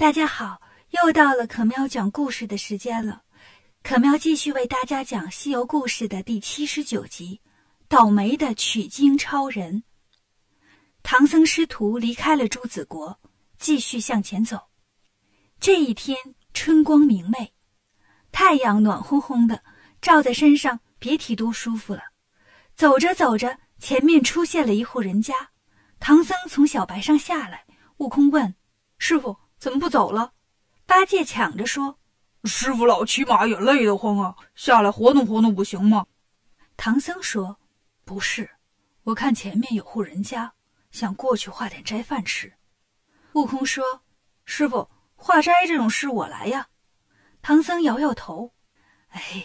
大家好，又到了可喵讲故事的时间了。可喵继续为大家讲《西游故事》的第七十九集《倒霉的取经超人》。唐僧师徒离开了朱子国，继续向前走。这一天春光明媚，太阳暖烘烘的，照在身上别提多舒服了。走着走着，前面出现了一户人家。唐僧从小白上下来，悟空问：“师傅。”怎么不走了？八戒抢着说：“师傅老骑马也累得慌啊，下来活动活动不行吗？”唐僧说：“不是，我看前面有户人家，想过去化点斋饭吃。”悟空说：“师傅，化斋这种事我来呀。”唐僧摇摇头：“哎，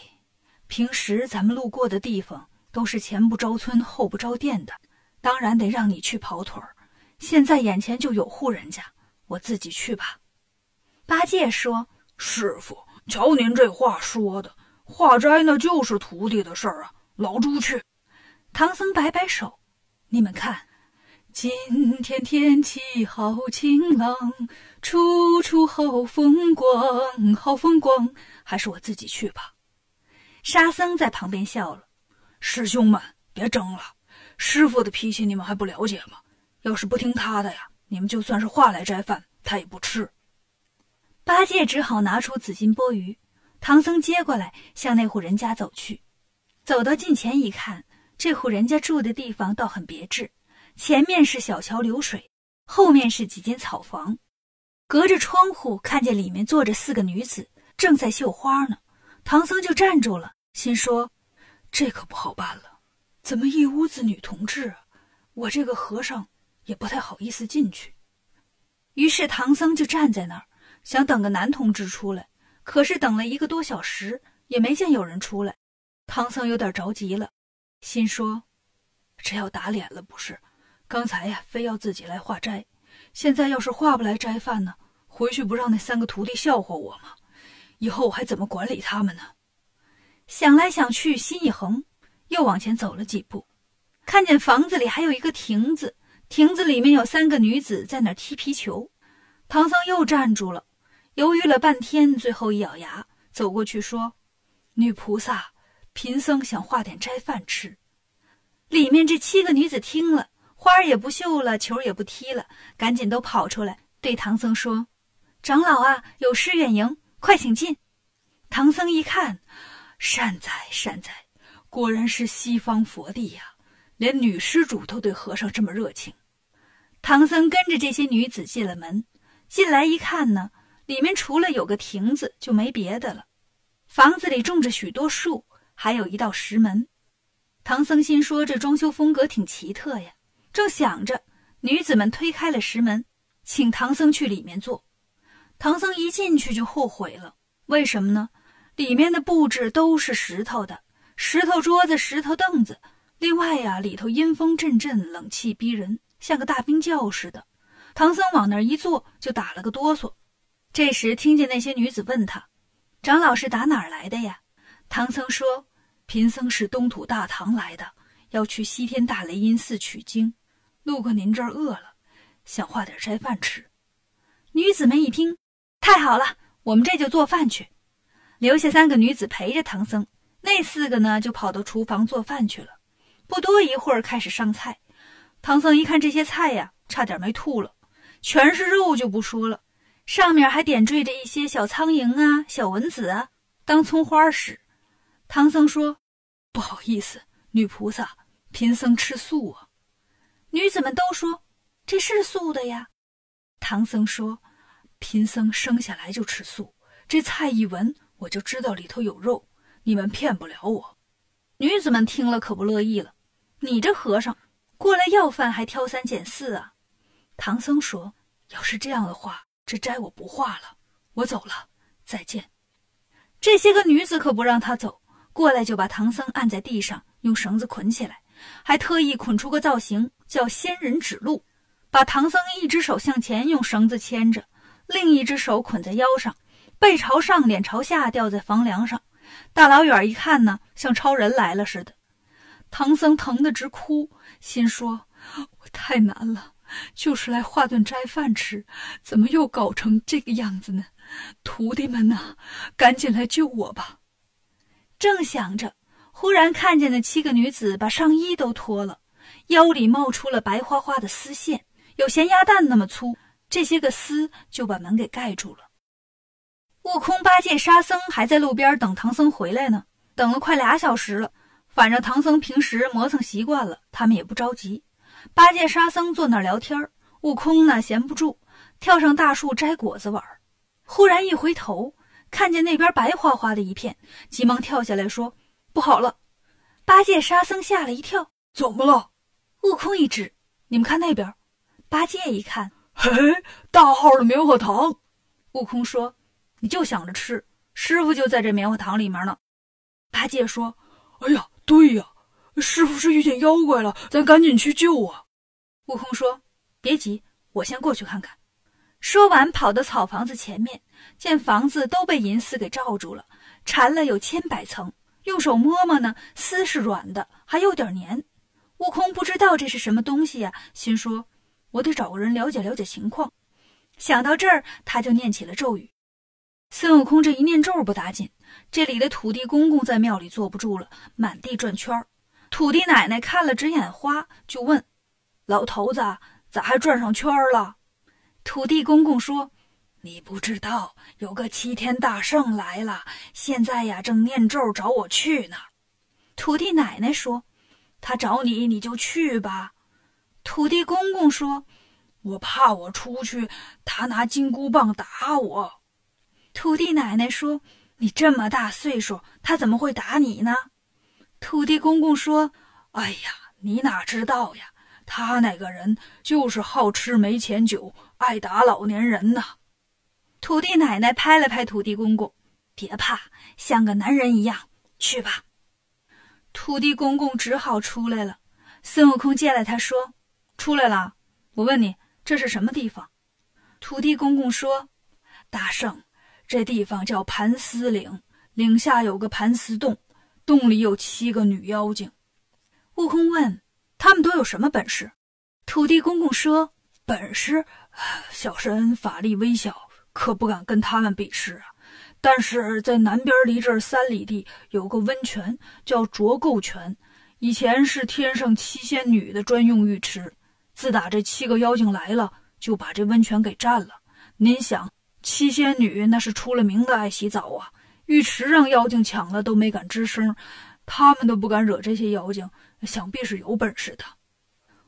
平时咱们路过的地方都是前不着村后不着店的，当然得让你去跑腿儿。现在眼前就有户人家。”我自己去吧。八戒说：“师傅，瞧您这话说的，化斋那就是徒弟的事儿啊。老猪去。”唐僧摆摆手：“你们看，今天天气好晴朗，处处好风光，好风光。还是我自己去吧。”沙僧在旁边笑了：“师兄们别争了，师傅的脾气你们还不了解吗？要是不听他的呀。”你们就算是化来斋饭，他也不吃。八戒只好拿出紫金钵盂，唐僧接过来，向那户人家走去。走到近前一看，这户人家住的地方倒很别致，前面是小桥流水，后面是几间草房。隔着窗户看见里面坐着四个女子，正在绣花呢。唐僧就站住了，心说：这可不好办了，怎么一屋子女同志？我这个和尚。也不太好意思进去，于是唐僧就站在那儿，想等个男同志出来。可是等了一个多小时，也没见有人出来。唐僧有点着急了，心说：“这要打脸了不是？刚才呀，非要自己来化斋，现在要是化不来斋饭呢，回去不让那三个徒弟笑话我吗？以后我还怎么管理他们呢？”想来想去，心一横，又往前走了几步，看见房子里还有一个亭子。亭子里面有三个女子在那踢皮球，唐僧又站住了，犹豫了半天，最后一咬牙走过去说：“女菩萨，贫僧想化点斋饭吃。”里面这七个女子听了，花儿也不绣了，球也不踢了，赶紧都跑出来对唐僧说：“长老啊，有失远迎，快请进。”唐僧一看，善哉善哉，果然是西方佛地呀。连女施主都对和尚这么热情，唐僧跟着这些女子进了门。进来一看呢，里面除了有个亭子就没别的了。房子里种着许多树，还有一道石门。唐僧心说这装修风格挺奇特呀。正想着，女子们推开了石门，请唐僧去里面坐。唐僧一进去就后悔了，为什么呢？里面的布置都是石头的，石头桌子、石头凳子。另外呀，里头阴风阵阵，冷气逼人，像个大冰窖似的。唐僧往那儿一坐，就打了个哆嗦。这时听见那些女子问他：“长老是打哪儿来的呀？”唐僧说：“贫僧是东土大唐来的，要去西天大雷音寺取经，路过您这儿饿了，想化点斋饭吃。”女子们一听，太好了，我们这就做饭去。留下三个女子陪着唐僧，那四个呢，就跑到厨房做饭去了。不多一会儿，开始上菜。唐僧一看这些菜呀，差点没吐了。全是肉就不说了，上面还点缀着一些小苍蝇啊、小蚊子啊，当葱花使。唐僧说：“不好意思，女菩萨，贫僧吃素啊。”女子们都说：“这是素的呀。”唐僧说：“贫僧生下来就吃素，这菜一闻我就知道里头有肉，你们骗不了我。”女子们听了可不乐意了。你这和尚过来要饭还挑三拣四啊！唐僧说：“要是这样的话，这斋我不化了，我走了，再见。”这些个女子可不让他走，过来就把唐僧按在地上，用绳子捆起来，还特意捆出个造型，叫仙人指路，把唐僧一只手向前用绳子牵着，另一只手捆在腰上，背朝上，脸朝下吊在房梁上。大老远一看呢，像超人来了似的。唐僧疼得直哭，心说：“我太难了，就是来化顿斋饭吃，怎么又搞成这个样子呢？徒弟们呐，赶紧来救我吧！正想着，忽然看见那七个女子把上衣都脱了，腰里冒出了白花花的丝线，有咸鸭蛋那么粗。这些个丝就把门给盖住了。悟空、八戒、沙僧还在路边等唐僧回来呢，等了快俩小时了。反正唐僧平时磨蹭习惯了，他们也不着急。八戒、沙僧坐那儿聊天悟空呢闲不住，跳上大树摘果子玩。忽然一回头，看见那边白花花的一片，急忙跳下来说：“不好了！”八戒、沙僧吓了一跳：“怎么了？”悟空一指：“你们看那边。”八戒一看：“嘿，大号的棉花糖。”悟空说：“你就想着吃，师傅就在这棉花糖里面呢。”八戒说：“哎呀！”对呀，师傅是遇见妖怪了，咱赶紧去救啊！悟空说：“别急，我先过去看看。”说完，跑到草房子前面，见房子都被银丝给罩住了，缠了有千百层。用手摸摸呢，丝是软的，还有点黏。悟空不知道这是什么东西呀，心说：“我得找个人了解了解情况。”想到这儿，他就念起了咒语。孙悟空这一念咒不打紧。这里的土地公公在庙里坐不住了，满地转圈儿。土地奶奶看了直眼花，就问：“老头子，咋还转上圈儿了？”土地公公说：“你不知道，有个齐天大圣来了，现在呀正念咒找我去呢。”土地奶奶说：“他找你，你就去吧。”土地公公说：“我怕我出去，他拿金箍棒打我。”土地奶奶说。你这么大岁数，他怎么会打你呢？土地公公说：“哎呀，你哪知道呀？他那个人就是好吃没钱酒，爱打老年人呐。”土地奶奶拍了拍土地公公：“别怕，像个男人一样去吧。”土地公公只好出来了。孙悟空见了他说：“出来了。我问你，这是什么地方？”土地公公说：“大圣。”这地方叫盘丝岭，岭下有个盘丝洞，洞里有七个女妖精。悟空问：“他们都有什么本事？”土地公公说：“本事，小神法力微小，可不敢跟他们比试啊。但是在南边离这儿三里地有个温泉，叫浊垢泉，以前是天上七仙女的专用浴池。自打这七个妖精来了，就把这温泉给占了。您想？”七仙女那是出了名的爱洗澡啊，浴池让妖精抢了都没敢吱声，他们都不敢惹这些妖精，想必是有本事的。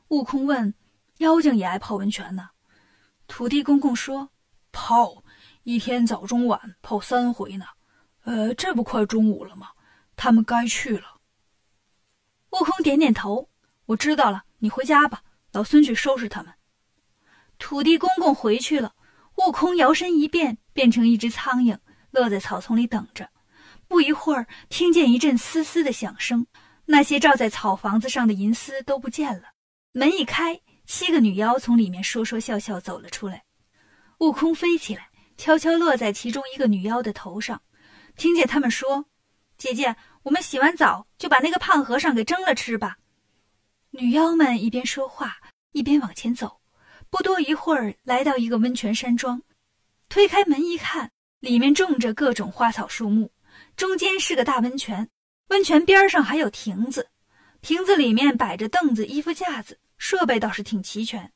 悟空问：“妖精也爱泡温泉呢？”土地公公说：“泡，一天早中晚泡三回呢。呃，这不快中午了吗？他们该去了。”悟空点点头：“我知道了，你回家吧，老孙去收拾他们。”土地公公回去了。悟空摇身一变，变成一只苍蝇，落在草丛里等着。不一会儿，听见一阵嘶嘶的响声，那些罩在草房子上的银丝都不见了。门一开，七个女妖从里面说说笑笑走了出来。悟空飞起来，悄悄落在其中一个女妖的头上，听见他们说：“姐姐，我们洗完澡就把那个胖和尚给蒸了吃吧。”女妖们一边说话，一边往前走。不多一会儿，来到一个温泉山庄，推开门一看，里面种着各种花草树木，中间是个大温泉，温泉边上还有亭子，亭子里面摆着凳子、衣服架子，设备倒是挺齐全。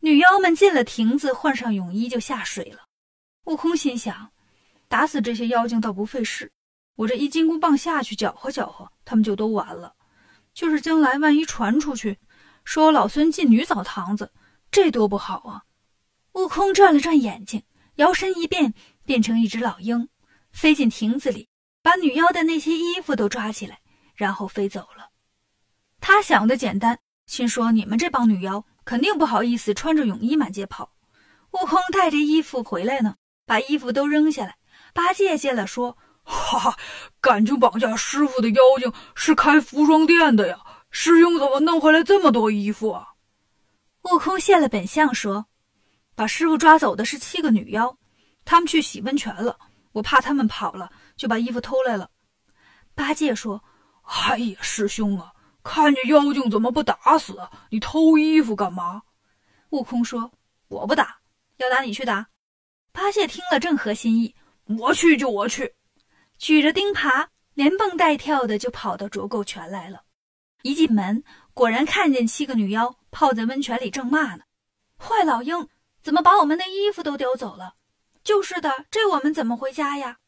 女妖们进了亭子，换上泳衣就下水了。悟空心想，打死这些妖精倒不费事，我这一金箍棒下去搅和搅和，他们就都完了。就是将来万一传出去，说老孙进女澡堂子。这多不好啊！悟空转了转眼睛，摇身一变，变成一只老鹰，飞进亭子里，把女妖的那些衣服都抓起来，然后飞走了。他想的简单，心说：你们这帮女妖肯定不好意思穿着泳衣满街跑。悟空带着衣服回来呢，把衣服都扔下来。八戒见了说：“哈哈，感情绑架师傅的妖精是开服装店的呀！师兄怎么弄回来这么多衣服啊？”悟空现了本相，说：“把师傅抓走的是七个女妖，他们去洗温泉了。我怕他们跑了，就把衣服偷来了。”八戒说：“哎呀，师兄啊，看见妖精怎么不打死？你偷衣服干嘛？”悟空说：“我不打，要打你去打。”八戒听了正合心意，我去就我去，举着钉耙连蹦带跳的就跑到浊垢泉来了。一进门，果然看见七个女妖泡在温泉里，正骂呢：“坏老鹰，怎么把我们的衣服都丢走了？”“就是的，这我们怎么回家呀？”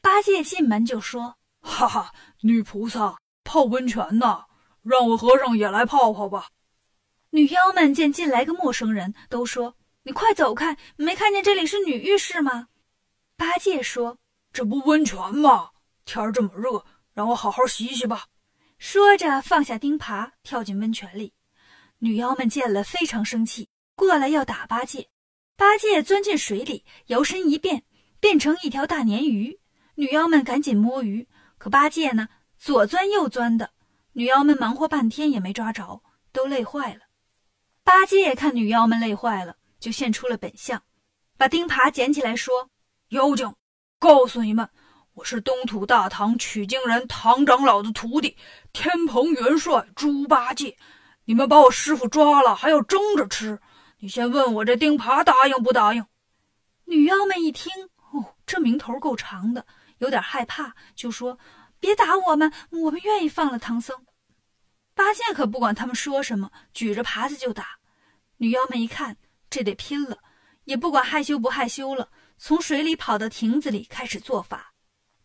八戒进门就说：“哈哈，女菩萨泡温泉呢，让我和尚也来泡泡吧。”女妖们见进来个陌生人，都说：“你快走开！没看见这里是女浴室吗？”八戒说：“这不温泉吗？天儿这么热，让我好好洗洗吧。”说着放下钉耙，跳进温泉里。女妖们见了非常生气，过来要打八戒。八戒钻进水里，摇身一变，变成一条大鲶鱼。女妖们赶紧摸鱼，可八戒呢，左钻右钻的。女妖们忙活半天也没抓着，都累坏了。八戒看女妖们累坏了，就现出了本相，把钉耙捡起来说：“妖精，告诉你们，我是东土大唐取经人唐长老的徒弟，天蓬元帅猪八戒。你们把我师傅抓了，还要蒸着吃。你先问我这钉耙答应不答应？”女妖们一听，哦，这名头够长的，有点害怕，就说：“别打我们，我们愿意放了唐僧。”八戒可不管他们说什么，举着耙子就打。女妖们一看，这得拼了，也不管害羞不害羞了，从水里跑到亭子里开始做法。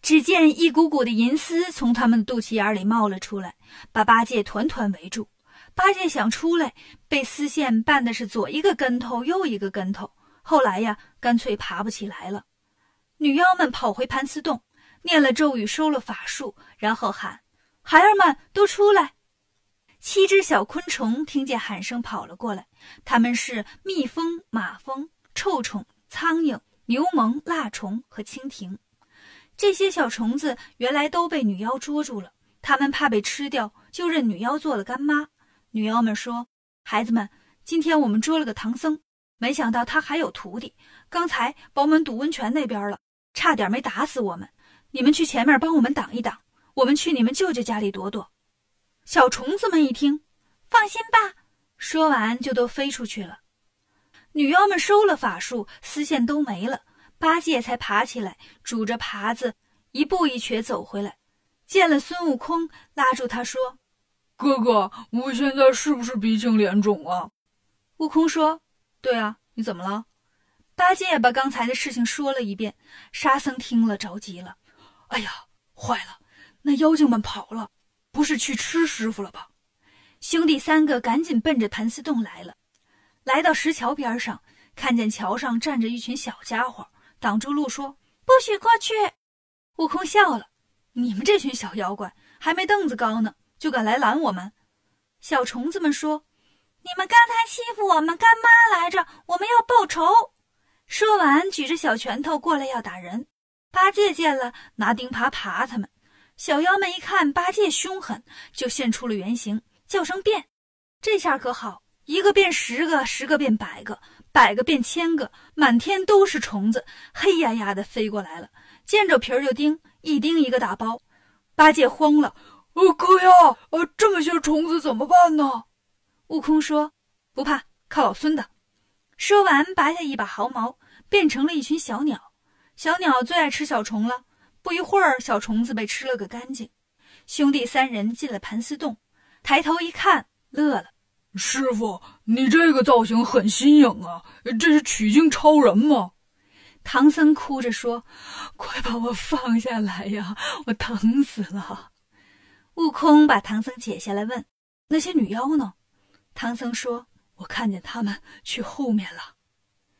只见一股股的银丝从他们的肚脐眼里冒了出来，把八戒团团围住。八戒想出来，被丝线绊的是左一个跟头，右一个跟头。后来呀，干脆爬不起来了。女妖们跑回盘丝洞，念了咒语，收了法术，然后喊：“孩儿们都出来！”七只小昆虫听见喊声跑了过来，它们是蜜蜂、马蜂、臭虫、苍蝇、牛虻、蜡虫和蜻蜓。这些小虫子原来都被女妖捉住了，它们怕被吃掉，就认女妖做了干妈。女妖们说：“孩子们，今天我们捉了个唐僧，没想到他还有徒弟，刚才把我们堵温泉那边了，差点没打死我们。你们去前面帮我们挡一挡，我们去你们舅舅家里躲躲。”小虫子们一听，放心吧，说完就都飞出去了。女妖们收了法术，丝线都没了，八戒才爬起来，拄着耙子，一步一瘸走回来，见了孙悟空，拉住他说：“哥哥，我现在是不是鼻青脸肿啊？”悟空说：“对啊，你怎么了？”八戒把刚才的事情说了一遍。沙僧听了着急了：“哎呀，坏了，那妖精们跑了。”不是去吃师傅了吧？兄弟三个赶紧奔着盘丝洞来了。来到石桥边上，看见桥上站着一群小家伙，挡住路说：“不许过去！”悟空笑了：“你们这群小妖怪，还没凳子高呢，就敢来拦我们？”小虫子们说：“你们刚才欺负我们干妈来着，我们要报仇！”说完，举着小拳头过来要打人。八戒见了，拿钉耙耙他们。小妖们一看八戒凶狠，就现出了原形，叫声变。这下可好，一个变十个，十个变百个，百个变千个，满天都是虫子，黑压压的飞过来了，见着皮儿就叮，一叮一个大包。八戒慌了：“呃，哥呀，呃，这么些虫子怎么办呢？”悟空说：“不怕，靠老孙的。”说完，拔下一把毫毛，变成了一群小鸟。小鸟最爱吃小虫了。不一会儿，小虫子被吃了个干净。兄弟三人进了盘丝洞，抬头一看，乐了：“师傅，你这个造型很新颖啊！这是取经超人吗？”唐僧哭着说：“快把我放下来呀，我疼死了。”悟空把唐僧解下来，问：“那些女妖呢？”唐僧说：“我看见他们去后面了。”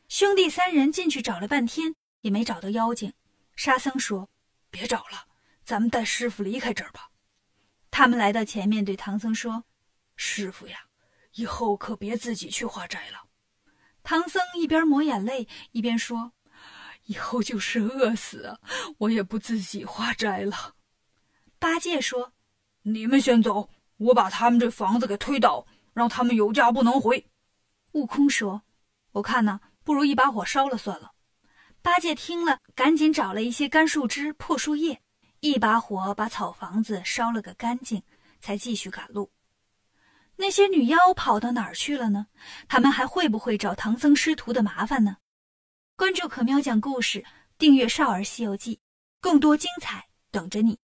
兄弟三人进去找了半天，也没找到妖精。沙僧说。别找了，咱们带师傅离开这儿吧。他们来到前面，对唐僧说：“师傅呀，以后可别自己去化斋了。”唐僧一边抹眼泪，一边说：“以后就是饿死，我也不自己化斋了。”八戒说：“你们先走，我把他们这房子给推倒，让他们有家不能回。”悟空说：“我看呢，不如一把火烧了算了。”八戒听了，赶紧找了一些干树枝、破树叶，一把火把草房子烧了个干净，才继续赶路。那些女妖跑到哪儿去了呢？他们还会不会找唐僧师徒的麻烦呢？关注可喵讲故事，订阅《少儿西游记》，更多精彩等着你。